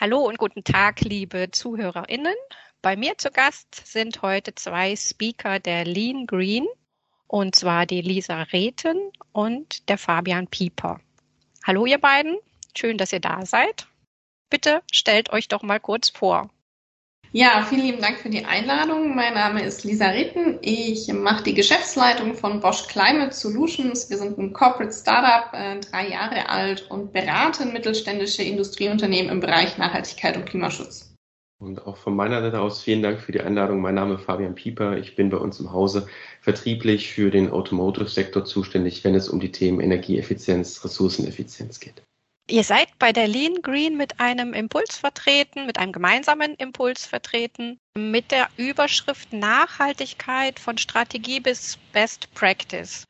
Hallo und guten Tag, liebe ZuhörerInnen. Bei mir zu Gast sind heute zwei Speaker der Lean Green, und zwar die Lisa Rethen und der Fabian Pieper. Hallo, ihr beiden. Schön, dass ihr da seid. Bitte stellt euch doch mal kurz vor. Ja, vielen lieben Dank für die Einladung. Mein Name ist Lisa Ritten. Ich mache die Geschäftsleitung von Bosch Climate Solutions. Wir sind ein Corporate Startup, äh, drei Jahre alt und beraten mittelständische Industrieunternehmen im Bereich Nachhaltigkeit und Klimaschutz. Und auch von meiner Seite aus vielen Dank für die Einladung. Mein Name ist Fabian Pieper. Ich bin bei uns im Hause vertrieblich für den Automotive-Sektor zuständig, wenn es um die Themen Energieeffizienz, Ressourceneffizienz geht. Ihr seid bei der Lean Green mit einem Impuls vertreten, mit einem gemeinsamen Impuls vertreten, mit der Überschrift Nachhaltigkeit von Strategie bis Best Practice.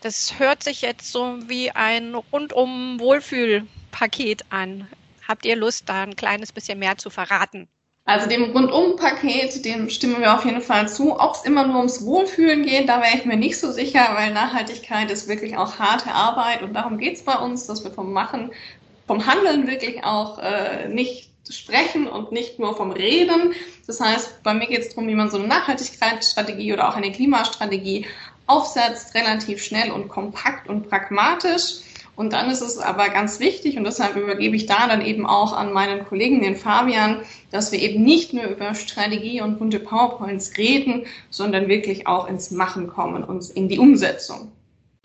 Das hört sich jetzt so wie ein rundum Wohlfühlpaket an. Habt ihr Lust, da ein kleines bisschen mehr zu verraten? Also dem Rundum-Paket, dem stimmen wir auf jeden Fall zu. Ob es immer nur ums Wohlfühlen geht, da wäre ich mir nicht so sicher, weil Nachhaltigkeit ist wirklich auch harte Arbeit und darum geht es bei uns, dass wir vom Machen, vom Handeln wirklich auch äh, nicht sprechen und nicht nur vom Reden. Das heißt, bei mir geht es darum, wie man so eine Nachhaltigkeitsstrategie oder auch eine Klimastrategie aufsetzt, relativ schnell und kompakt und pragmatisch. Und dann ist es aber ganz wichtig, und deshalb übergebe ich da dann eben auch an meinen Kollegen, den Fabian, dass wir eben nicht nur über Strategie und bunte PowerPoints reden, sondern wirklich auch ins Machen kommen und in die Umsetzung.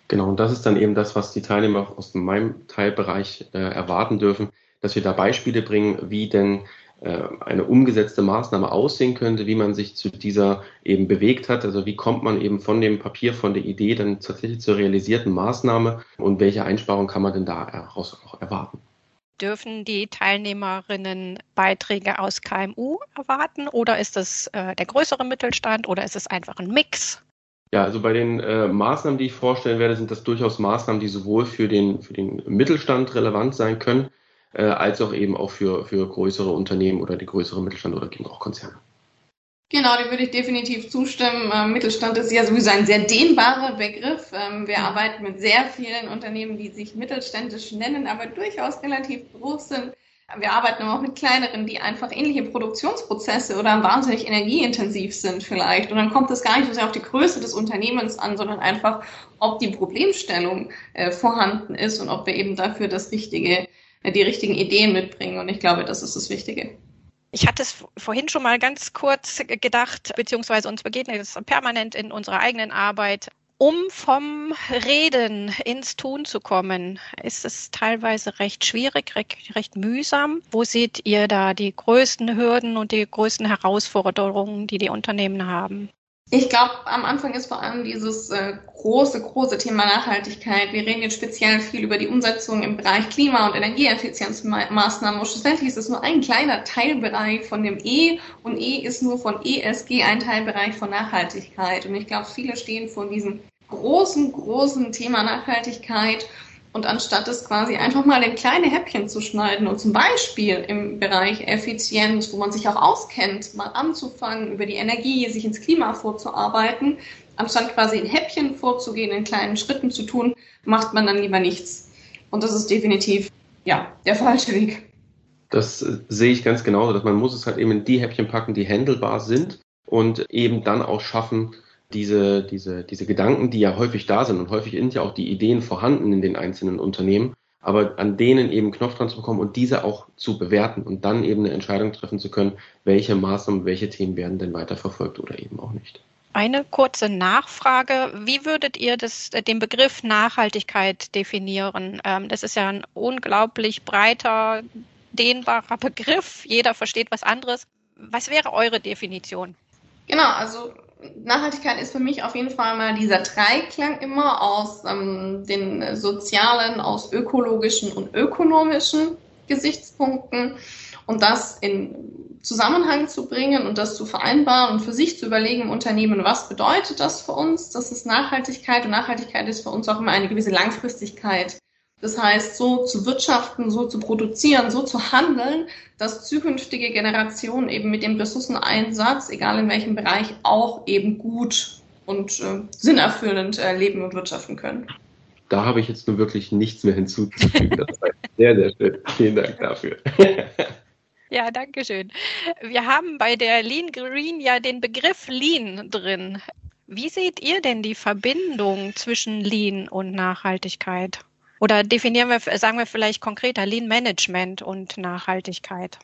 Genau, und das ist dann eben das, was die Teilnehmer aus meinem Teilbereich äh, erwarten dürfen, dass wir da Beispiele bringen, wie denn eine umgesetzte Maßnahme aussehen könnte, wie man sich zu dieser eben bewegt hat. Also wie kommt man eben von dem Papier, von der Idee dann tatsächlich zur realisierten Maßnahme und welche Einsparung kann man denn daraus auch erwarten? Dürfen die Teilnehmerinnen Beiträge aus KMU erwarten oder ist es äh, der größere Mittelstand oder ist es einfach ein Mix? Ja, also bei den äh, Maßnahmen, die ich vorstellen werde, sind das durchaus Maßnahmen, die sowohl für den, für den Mittelstand relevant sein können, äh, als auch eben auch für, für größere Unternehmen oder die größere Mittelstand oder eben auch Konzerne. Genau, dem würde ich definitiv zustimmen. Ähm, Mittelstand ist ja sowieso ein sehr dehnbarer Begriff. Ähm, wir arbeiten mit sehr vielen Unternehmen, die sich mittelständisch nennen, aber durchaus relativ groß sind. Wir arbeiten aber auch mit kleineren, die einfach ähnliche Produktionsprozesse oder wahnsinnig energieintensiv sind vielleicht. Und dann kommt es gar nicht so sehr auf die Größe des Unternehmens an, sondern einfach, ob die Problemstellung äh, vorhanden ist und ob wir eben dafür das richtige die richtigen Ideen mitbringen. Und ich glaube, das ist das Wichtige. Ich hatte es vorhin schon mal ganz kurz gedacht, beziehungsweise uns begegnet es permanent in unserer eigenen Arbeit. Um vom Reden ins Tun zu kommen, ist es teilweise recht schwierig, recht, recht mühsam. Wo seht ihr da die größten Hürden und die größten Herausforderungen, die die Unternehmen haben? Ich glaube, am Anfang ist vor allem dieses äh, große, große Thema Nachhaltigkeit. Wir reden jetzt speziell viel über die Umsetzung im Bereich Klima- und Energieeffizienzmaßnahmen. Und schlussendlich ist es nur ein kleiner Teilbereich von dem E und E ist nur von ESG ein Teilbereich von Nachhaltigkeit. Und ich glaube, viele stehen vor diesem großen, großen Thema Nachhaltigkeit und anstatt es quasi einfach mal in kleine Häppchen zu schneiden und zum Beispiel im Bereich Effizienz, wo man sich auch auskennt, mal anzufangen, über die Energie, sich ins Klima vorzuarbeiten, anstatt quasi in Häppchen vorzugehen, in kleinen Schritten zu tun, macht man dann lieber nichts. Und das ist definitiv, ja, der falsche Weg. Das äh, sehe ich ganz genauso, dass man muss es halt eben in die Häppchen packen, die handelbar sind und eben dann auch schaffen, diese, diese, diese Gedanken, die ja häufig da sind und häufig sind ja auch die Ideen vorhanden in den einzelnen Unternehmen, aber an denen eben Knopf dran zu bekommen und diese auch zu bewerten und dann eben eine Entscheidung treffen zu können, welche Maßnahmen, welche Themen werden denn weiterverfolgt oder eben auch nicht. Eine kurze Nachfrage. Wie würdet ihr das, den Begriff Nachhaltigkeit definieren? Ähm, das ist ja ein unglaublich breiter, dehnbarer Begriff. Jeder versteht was anderes. Was wäre eure Definition? Genau, also Nachhaltigkeit ist für mich auf jeden Fall mal dieser Dreiklang immer aus ähm, den sozialen, aus ökologischen und ökonomischen Gesichtspunkten und das in Zusammenhang zu bringen und das zu vereinbaren und für sich zu überlegen im Unternehmen, was bedeutet das für uns? Das ist Nachhaltigkeit und Nachhaltigkeit ist für uns auch immer eine gewisse Langfristigkeit. Das heißt, so zu wirtschaften, so zu produzieren, so zu handeln, dass zukünftige Generationen eben mit dem Ressourceneinsatz, egal in welchem Bereich, auch eben gut und äh, sinnerfüllend äh, leben und wirtschaften können. Da habe ich jetzt nur wirklich nichts mehr hinzuzufügen. Das war sehr, sehr schön. Vielen Dank dafür. Ja, danke schön. Wir haben bei der Lean Green ja den Begriff Lean drin. Wie seht ihr denn die Verbindung zwischen Lean und Nachhaltigkeit? Oder definieren wir, sagen wir vielleicht konkreter Lean Management und Nachhaltigkeit?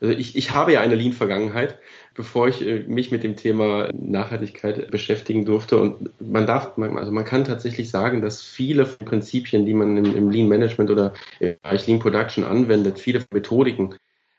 Also ich, ich habe ja eine Lean-Vergangenheit, bevor ich äh, mich mit dem Thema Nachhaltigkeit beschäftigen durfte. Und man darf, also man kann tatsächlich sagen, dass viele Prinzipien, die man im, im Lean Management oder im Bereich Lean Production anwendet, viele Methodiken,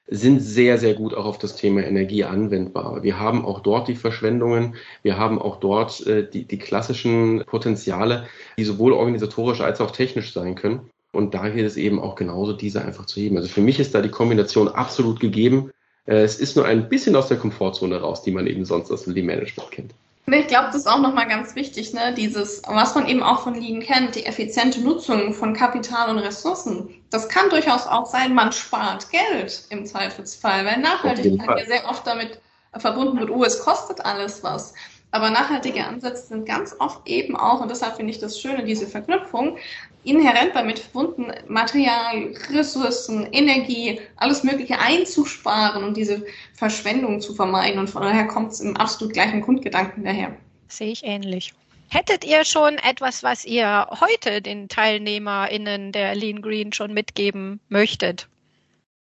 sind sehr, sehr gut auch auf das Thema Energie anwendbar. Wir haben auch dort die Verschwendungen, wir haben auch dort äh, die, die klassischen Potenziale, die sowohl organisatorisch als auch technisch sein können. Und da gilt es eben auch genauso, diese einfach zu heben. Also für mich ist da die Kombination absolut gegeben. Äh, es ist nur ein bisschen aus der Komfortzone raus, die man eben sonst aus dem Lean Management kennt. Ich glaube, das ist auch nochmal ganz wichtig, ne? Dieses, was man eben auch von Lean kennt, die effiziente Nutzung von Kapital und Ressourcen. Das kann durchaus auch sein, man spart Geld im Zweifelsfall, weil Nachhaltigkeit ja sehr oft damit verbunden wird, oh, es kostet alles was. Aber nachhaltige Ansätze sind ganz oft eben auch, und deshalb finde ich das Schöne, diese Verknüpfung, inhärent damit verbunden, Material, Ressourcen, Energie, alles Mögliche einzusparen und diese Verschwendung zu vermeiden. Und von daher kommt es im absolut gleichen Grundgedanken daher. Sehe ich ähnlich. Hättet ihr schon etwas, was ihr heute den TeilnehmerInnen der Lean Green schon mitgeben möchtet?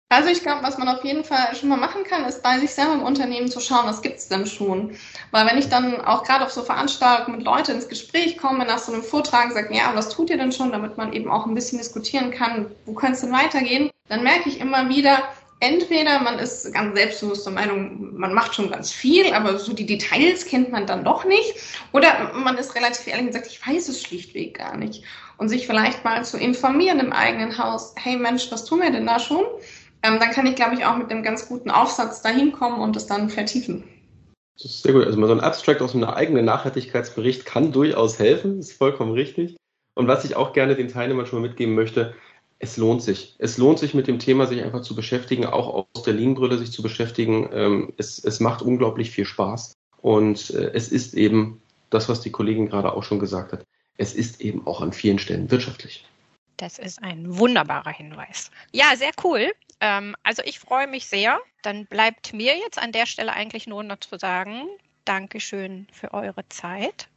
Also ich glaube, was man auf jeden Fall schon mal machen kann, ist bei sich selber im Unternehmen zu schauen, was gibt's denn schon. Weil wenn ich dann auch gerade auf so Veranstaltungen mit Leuten ins Gespräch komme, nach so einem Vortrag sage, ja, was tut ihr denn schon, damit man eben auch ein bisschen diskutieren kann, wo könnte es denn weitergehen, dann merke ich immer wieder, entweder man ist ganz selbstbewusst der Meinung, man macht schon ganz viel, aber so die Details kennt man dann doch nicht. Oder man ist relativ ehrlich und sagt, ich weiß es schlichtweg gar nicht. Und sich vielleicht mal zu informieren im eigenen Haus, hey Mensch, was tun wir denn da schon? Ähm, dann kann ich, glaube ich, auch mit einem ganz guten Aufsatz dahin kommen und es dann vertiefen. Das ist sehr gut. Also mal so ein Abstract aus einem eigenen Nachhaltigkeitsbericht kann durchaus helfen, ist vollkommen richtig. Und was ich auch gerne den Teilnehmern schon mitgeben möchte, es lohnt sich. Es lohnt sich mit dem Thema, sich einfach zu beschäftigen, auch aus der Lean-Brille sich zu beschäftigen. Ähm, es, es macht unglaublich viel Spaß. Und äh, es ist eben das, was die Kollegin gerade auch schon gesagt hat. Es ist eben auch an vielen Stellen wirtschaftlich. Das ist ein wunderbarer Hinweis. Ja, sehr cool. Ähm, also ich freue mich sehr. Dann bleibt mir jetzt an der Stelle eigentlich nur noch zu sagen, Dankeschön für eure Zeit.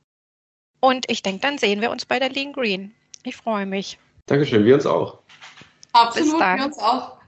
Und ich denke, dann sehen wir uns bei der Lean Green. Ich freue mich. Dankeschön, wir uns auch. Absolut, wir uns auch.